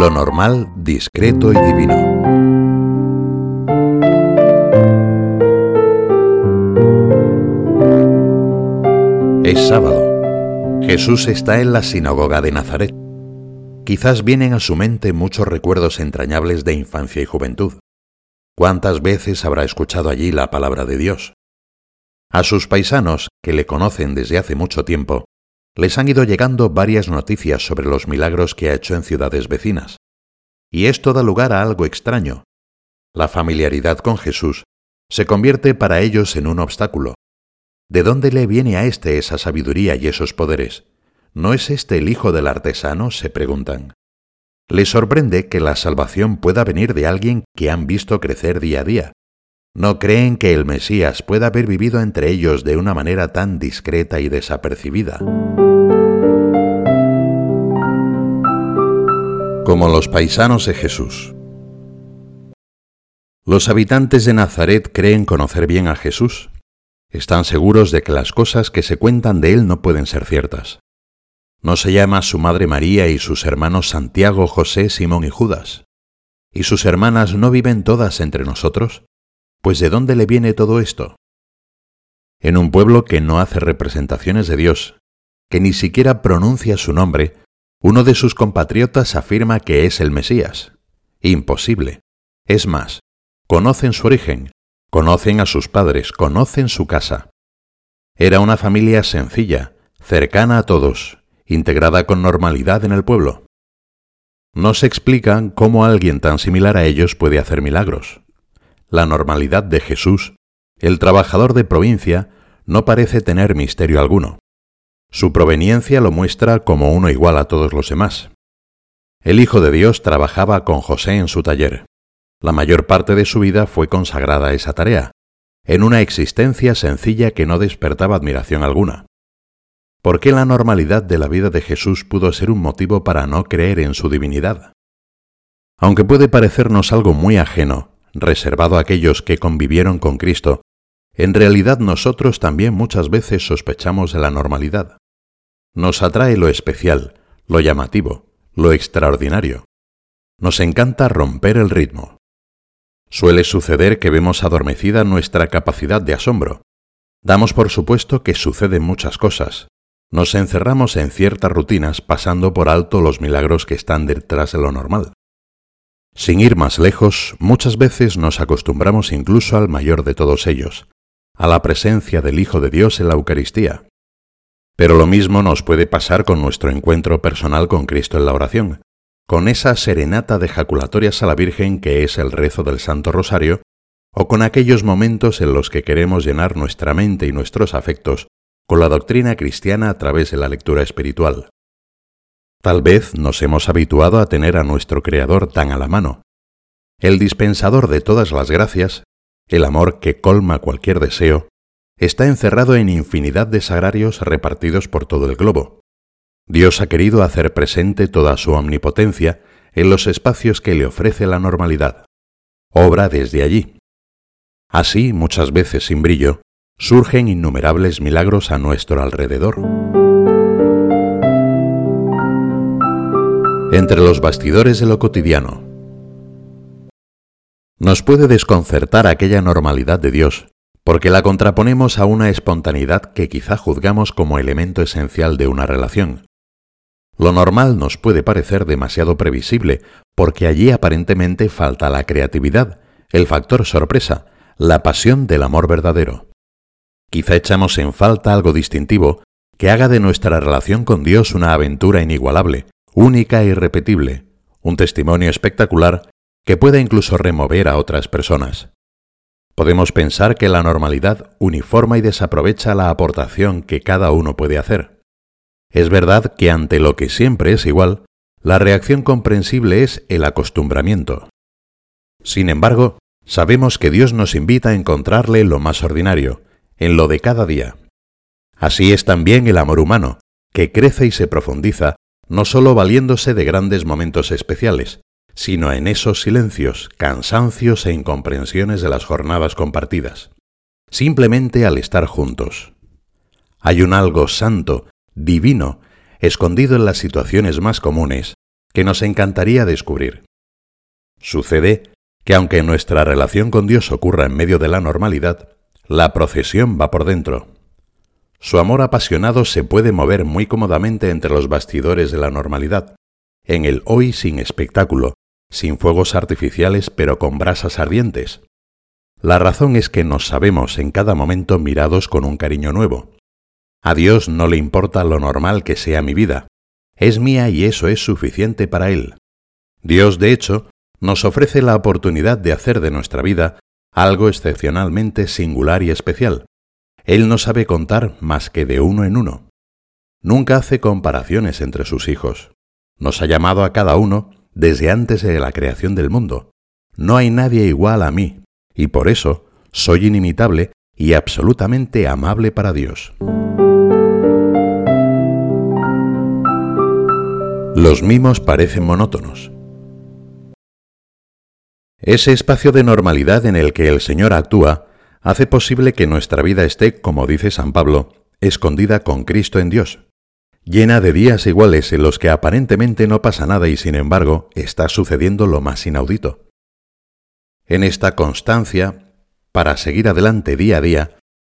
Lo normal, discreto y divino. Es sábado. Jesús está en la sinagoga de Nazaret. Quizás vienen a su mente muchos recuerdos entrañables de infancia y juventud. ¿Cuántas veces habrá escuchado allí la palabra de Dios? A sus paisanos, que le conocen desde hace mucho tiempo, les han ido llegando varias noticias sobre los milagros que ha hecho en ciudades vecinas. Y esto da lugar a algo extraño. La familiaridad con Jesús se convierte para ellos en un obstáculo. ¿De dónde le viene a éste esa sabiduría y esos poderes? ¿No es este el hijo del artesano? se preguntan. Les sorprende que la salvación pueda venir de alguien que han visto crecer día a día. No creen que el Mesías pueda haber vivido entre ellos de una manera tan discreta y desapercibida. como los paisanos de Jesús. Los habitantes de Nazaret creen conocer bien a Jesús. Están seguros de que las cosas que se cuentan de él no pueden ser ciertas. ¿No se llama su madre María y sus hermanos Santiago, José, Simón y Judas? ¿Y sus hermanas no viven todas entre nosotros? Pues ¿de dónde le viene todo esto? En un pueblo que no hace representaciones de Dios, que ni siquiera pronuncia su nombre, uno de sus compatriotas afirma que es el Mesías. Imposible. Es más, conocen su origen, conocen a sus padres, conocen su casa. Era una familia sencilla, cercana a todos, integrada con normalidad en el pueblo. No se explican cómo alguien tan similar a ellos puede hacer milagros. La normalidad de Jesús, el trabajador de provincia, no parece tener misterio alguno. Su proveniencia lo muestra como uno igual a todos los demás. El Hijo de Dios trabajaba con José en su taller. La mayor parte de su vida fue consagrada a esa tarea, en una existencia sencilla que no despertaba admiración alguna. ¿Por qué la normalidad de la vida de Jesús pudo ser un motivo para no creer en su divinidad? Aunque puede parecernos algo muy ajeno, reservado a aquellos que convivieron con Cristo, en realidad nosotros también muchas veces sospechamos de la normalidad. Nos atrae lo especial, lo llamativo, lo extraordinario. Nos encanta romper el ritmo. Suele suceder que vemos adormecida nuestra capacidad de asombro. Damos por supuesto que suceden muchas cosas. Nos encerramos en ciertas rutinas pasando por alto los milagros que están detrás de lo normal. Sin ir más lejos, muchas veces nos acostumbramos incluso al mayor de todos ellos, a la presencia del Hijo de Dios en la Eucaristía. Pero lo mismo nos puede pasar con nuestro encuentro personal con Cristo en la oración, con esa serenata de jaculatorias a la Virgen que es el rezo del Santo Rosario, o con aquellos momentos en los que queremos llenar nuestra mente y nuestros afectos con la doctrina cristiana a través de la lectura espiritual. Tal vez nos hemos habituado a tener a nuestro Creador tan a la mano, el dispensador de todas las gracias, el amor que colma cualquier deseo, está encerrado en infinidad de sagrarios repartidos por todo el globo. Dios ha querido hacer presente toda su omnipotencia en los espacios que le ofrece la normalidad. Obra desde allí. Así, muchas veces sin brillo, surgen innumerables milagros a nuestro alrededor. Entre los bastidores de lo cotidiano. Nos puede desconcertar aquella normalidad de Dios porque la contraponemos a una espontaneidad que quizá juzgamos como elemento esencial de una relación. Lo normal nos puede parecer demasiado previsible, porque allí aparentemente falta la creatividad, el factor sorpresa, la pasión del amor verdadero. Quizá echamos en falta algo distintivo que haga de nuestra relación con Dios una aventura inigualable, única e irrepetible, un testimonio espectacular que pueda incluso remover a otras personas. Podemos pensar que la normalidad uniforma y desaprovecha la aportación que cada uno puede hacer. Es verdad que ante lo que siempre es igual, la reacción comprensible es el acostumbramiento. Sin embargo, sabemos que Dios nos invita a encontrarle lo más ordinario, en lo de cada día. Así es también el amor humano, que crece y se profundiza, no sólo valiéndose de grandes momentos especiales, sino en esos silencios, cansancios e incomprensiones de las jornadas compartidas, simplemente al estar juntos. Hay un algo santo, divino, escondido en las situaciones más comunes, que nos encantaría descubrir. Sucede que aunque nuestra relación con Dios ocurra en medio de la normalidad, la procesión va por dentro. Su amor apasionado se puede mover muy cómodamente entre los bastidores de la normalidad, en el hoy sin espectáculo, sin fuegos artificiales pero con brasas ardientes. La razón es que nos sabemos en cada momento mirados con un cariño nuevo. A Dios no le importa lo normal que sea mi vida. Es mía y eso es suficiente para Él. Dios, de hecho, nos ofrece la oportunidad de hacer de nuestra vida algo excepcionalmente singular y especial. Él no sabe contar más que de uno en uno. Nunca hace comparaciones entre sus hijos. Nos ha llamado a cada uno desde antes de la creación del mundo. No hay nadie igual a mí, y por eso soy inimitable y absolutamente amable para Dios. Los mimos parecen monótonos. Ese espacio de normalidad en el que el Señor actúa hace posible que nuestra vida esté, como dice San Pablo, escondida con Cristo en Dios, llena de días iguales en los que aparentemente no pasa nada y sin embargo está sucediendo lo más inaudito. En esta constancia, para seguir adelante día a día,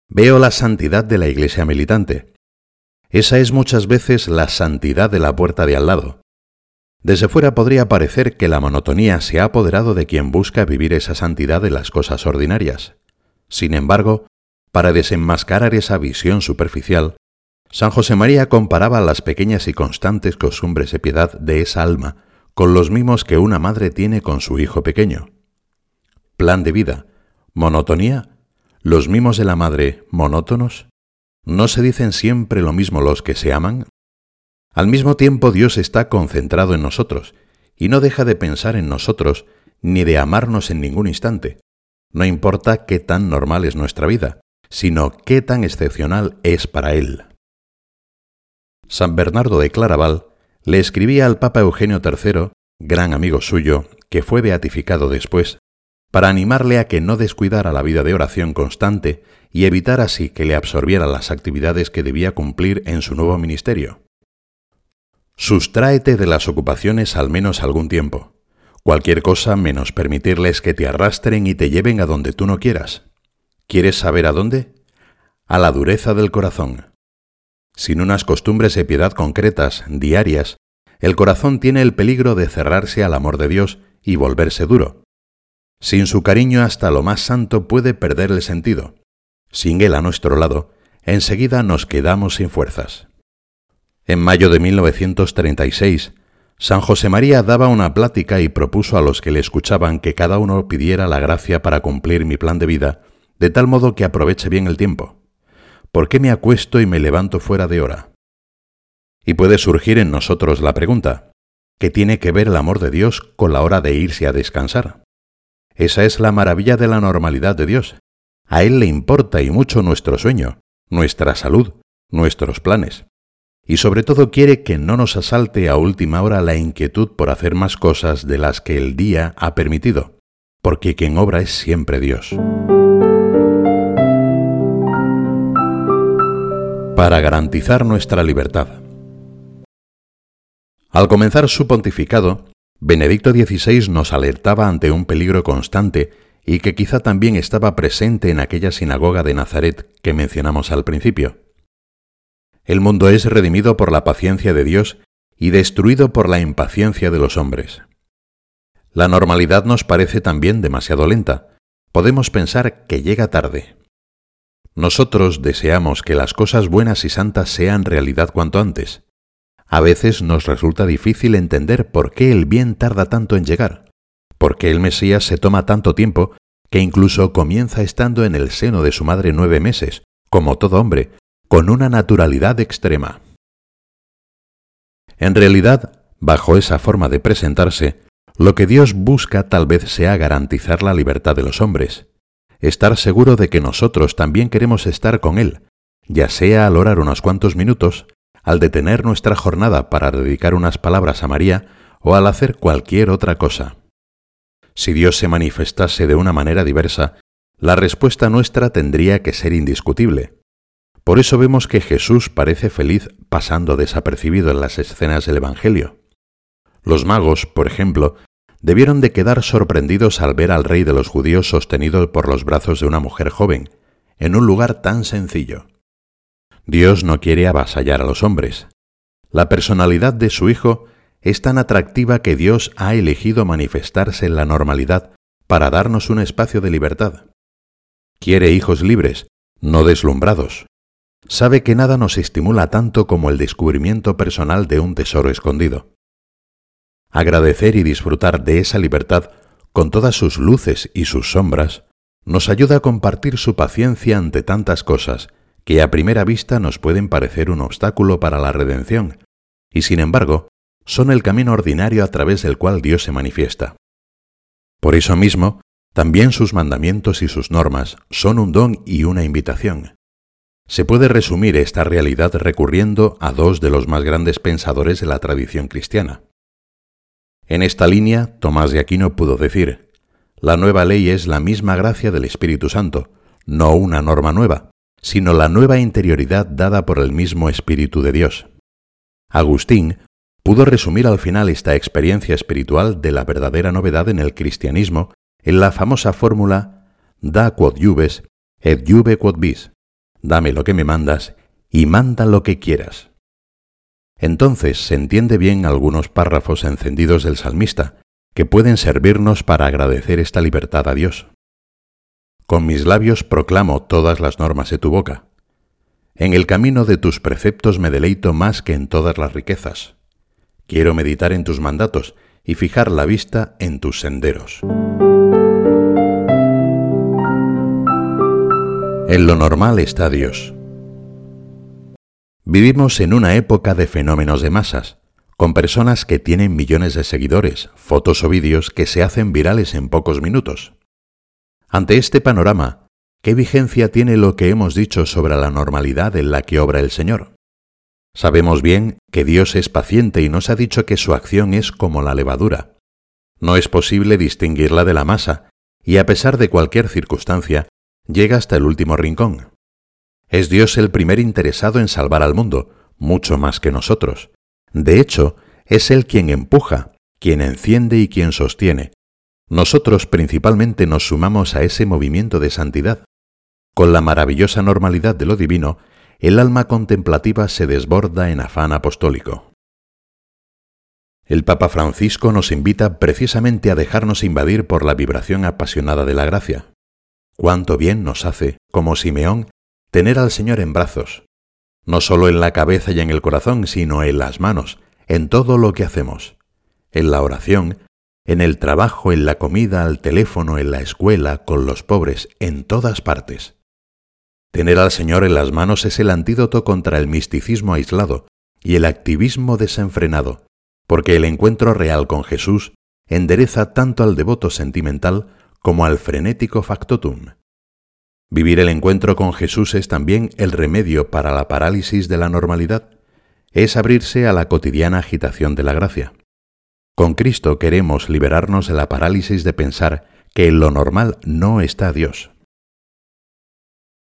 veo la santidad de la iglesia militante. Esa es muchas veces la santidad de la puerta de al lado. Desde fuera podría parecer que la monotonía se ha apoderado de quien busca vivir esa santidad de las cosas ordinarias. Sin embargo, para desenmascarar esa visión superficial, San José María comparaba las pequeñas y constantes costumbres de piedad de esa alma con los mimos que una madre tiene con su hijo pequeño. Plan de vida, monotonía, los mimos de la madre monótonos. ¿No se dicen siempre lo mismo los que se aman? Al mismo tiempo Dios está concentrado en nosotros y no deja de pensar en nosotros ni de amarnos en ningún instante. No importa qué tan normal es nuestra vida, sino qué tan excepcional es para Él. San Bernardo de Claraval le escribía al Papa Eugenio III, gran amigo suyo, que fue beatificado después, para animarle a que no descuidara la vida de oración constante y evitar así que le absorbiera las actividades que debía cumplir en su nuevo ministerio. Sustráete de las ocupaciones al menos algún tiempo. Cualquier cosa menos permitirles que te arrastren y te lleven a donde tú no quieras. ¿Quieres saber a dónde? A la dureza del corazón. Sin unas costumbres de piedad concretas, diarias, el corazón tiene el peligro de cerrarse al amor de Dios y volverse duro. Sin su cariño hasta lo más santo puede perder el sentido. Sin él a nuestro lado, enseguida nos quedamos sin fuerzas. En mayo de 1936, San José María daba una plática y propuso a los que le escuchaban que cada uno pidiera la gracia para cumplir mi plan de vida, de tal modo que aproveche bien el tiempo. ¿por qué me acuesto y me levanto fuera de hora? Y puede surgir en nosotros la pregunta, ¿qué tiene que ver el amor de Dios con la hora de irse a descansar? Esa es la maravilla de la normalidad de Dios. A Él le importa y mucho nuestro sueño, nuestra salud, nuestros planes. Y sobre todo quiere que no nos asalte a última hora la inquietud por hacer más cosas de las que el día ha permitido, porque quien obra es siempre Dios. para garantizar nuestra libertad. Al comenzar su pontificado, Benedicto XVI nos alertaba ante un peligro constante y que quizá también estaba presente en aquella sinagoga de Nazaret que mencionamos al principio. El mundo es redimido por la paciencia de Dios y destruido por la impaciencia de los hombres. La normalidad nos parece también demasiado lenta. Podemos pensar que llega tarde, nosotros deseamos que las cosas buenas y santas sean realidad cuanto antes. A veces nos resulta difícil entender por qué el bien tarda tanto en llegar, por qué el Mesías se toma tanto tiempo que incluso comienza estando en el seno de su madre nueve meses, como todo hombre, con una naturalidad extrema. En realidad, bajo esa forma de presentarse, lo que Dios busca tal vez sea garantizar la libertad de los hombres, estar seguro de que nosotros también queremos estar con Él, ya sea al orar unos cuantos minutos, al detener nuestra jornada para dedicar unas palabras a María o al hacer cualquier otra cosa. Si Dios se manifestase de una manera diversa, la respuesta nuestra tendría que ser indiscutible. Por eso vemos que Jesús parece feliz pasando desapercibido en las escenas del Evangelio. Los magos, por ejemplo, debieron de quedar sorprendidos al ver al rey de los judíos sostenido por los brazos de una mujer joven, en un lugar tan sencillo. Dios no quiere avasallar a los hombres. La personalidad de su Hijo es tan atractiva que Dios ha elegido manifestarse en la normalidad para darnos un espacio de libertad. Quiere hijos libres, no deslumbrados. Sabe que nada nos estimula tanto como el descubrimiento personal de un tesoro escondido. Agradecer y disfrutar de esa libertad con todas sus luces y sus sombras nos ayuda a compartir su paciencia ante tantas cosas que a primera vista nos pueden parecer un obstáculo para la redención, y sin embargo son el camino ordinario a través del cual Dios se manifiesta. Por eso mismo, también sus mandamientos y sus normas son un don y una invitación. Se puede resumir esta realidad recurriendo a dos de los más grandes pensadores de la tradición cristiana. En esta línea, Tomás de Aquino pudo decir, la nueva ley es la misma gracia del Espíritu Santo, no una norma nueva, sino la nueva interioridad dada por el mismo Espíritu de Dios. Agustín pudo resumir al final esta experiencia espiritual de la verdadera novedad en el cristianismo en la famosa fórmula da quod iubes et iube quod vis, dame lo que me mandas y manda lo que quieras. Entonces se entiende bien algunos párrafos encendidos del salmista, que pueden servirnos para agradecer esta libertad a Dios. Con mis labios proclamo todas las normas de tu boca. En el camino de tus preceptos me deleito más que en todas las riquezas. Quiero meditar en tus mandatos y fijar la vista en tus senderos. En lo normal está Dios. Vivimos en una época de fenómenos de masas, con personas que tienen millones de seguidores, fotos o vídeos que se hacen virales en pocos minutos. Ante este panorama, ¿qué vigencia tiene lo que hemos dicho sobre la normalidad en la que obra el Señor? Sabemos bien que Dios es paciente y nos ha dicho que su acción es como la levadura. No es posible distinguirla de la masa, y a pesar de cualquier circunstancia, llega hasta el último rincón. Es Dios el primer interesado en salvar al mundo, mucho más que nosotros. De hecho, es Él quien empuja, quien enciende y quien sostiene. Nosotros principalmente nos sumamos a ese movimiento de santidad. Con la maravillosa normalidad de lo divino, el alma contemplativa se desborda en afán apostólico. El Papa Francisco nos invita precisamente a dejarnos invadir por la vibración apasionada de la gracia. Cuánto bien nos hace, como Simeón, tener al Señor en brazos, no solo en la cabeza y en el corazón, sino en las manos, en todo lo que hacemos, en la oración, en el trabajo, en la comida, al teléfono, en la escuela, con los pobres, en todas partes. Tener al Señor en las manos es el antídoto contra el misticismo aislado y el activismo desenfrenado, porque el encuentro real con Jesús endereza tanto al devoto sentimental como al frenético factotum. Vivir el encuentro con Jesús es también el remedio para la parálisis de la normalidad. Es abrirse a la cotidiana agitación de la gracia. Con Cristo queremos liberarnos de la parálisis de pensar que en lo normal no está Dios.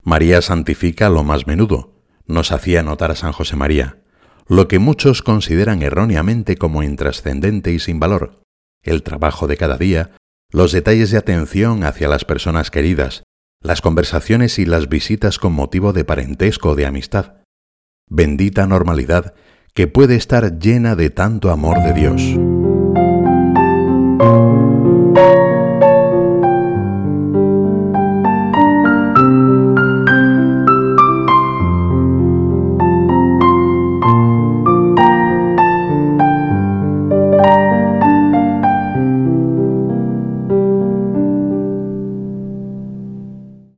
María santifica lo más menudo, nos hacía notar a San José María, lo que muchos consideran erróneamente como intrascendente y sin valor, el trabajo de cada día, los detalles de atención hacia las personas queridas, las conversaciones y las visitas con motivo de parentesco o de amistad. Bendita normalidad que puede estar llena de tanto amor de Dios.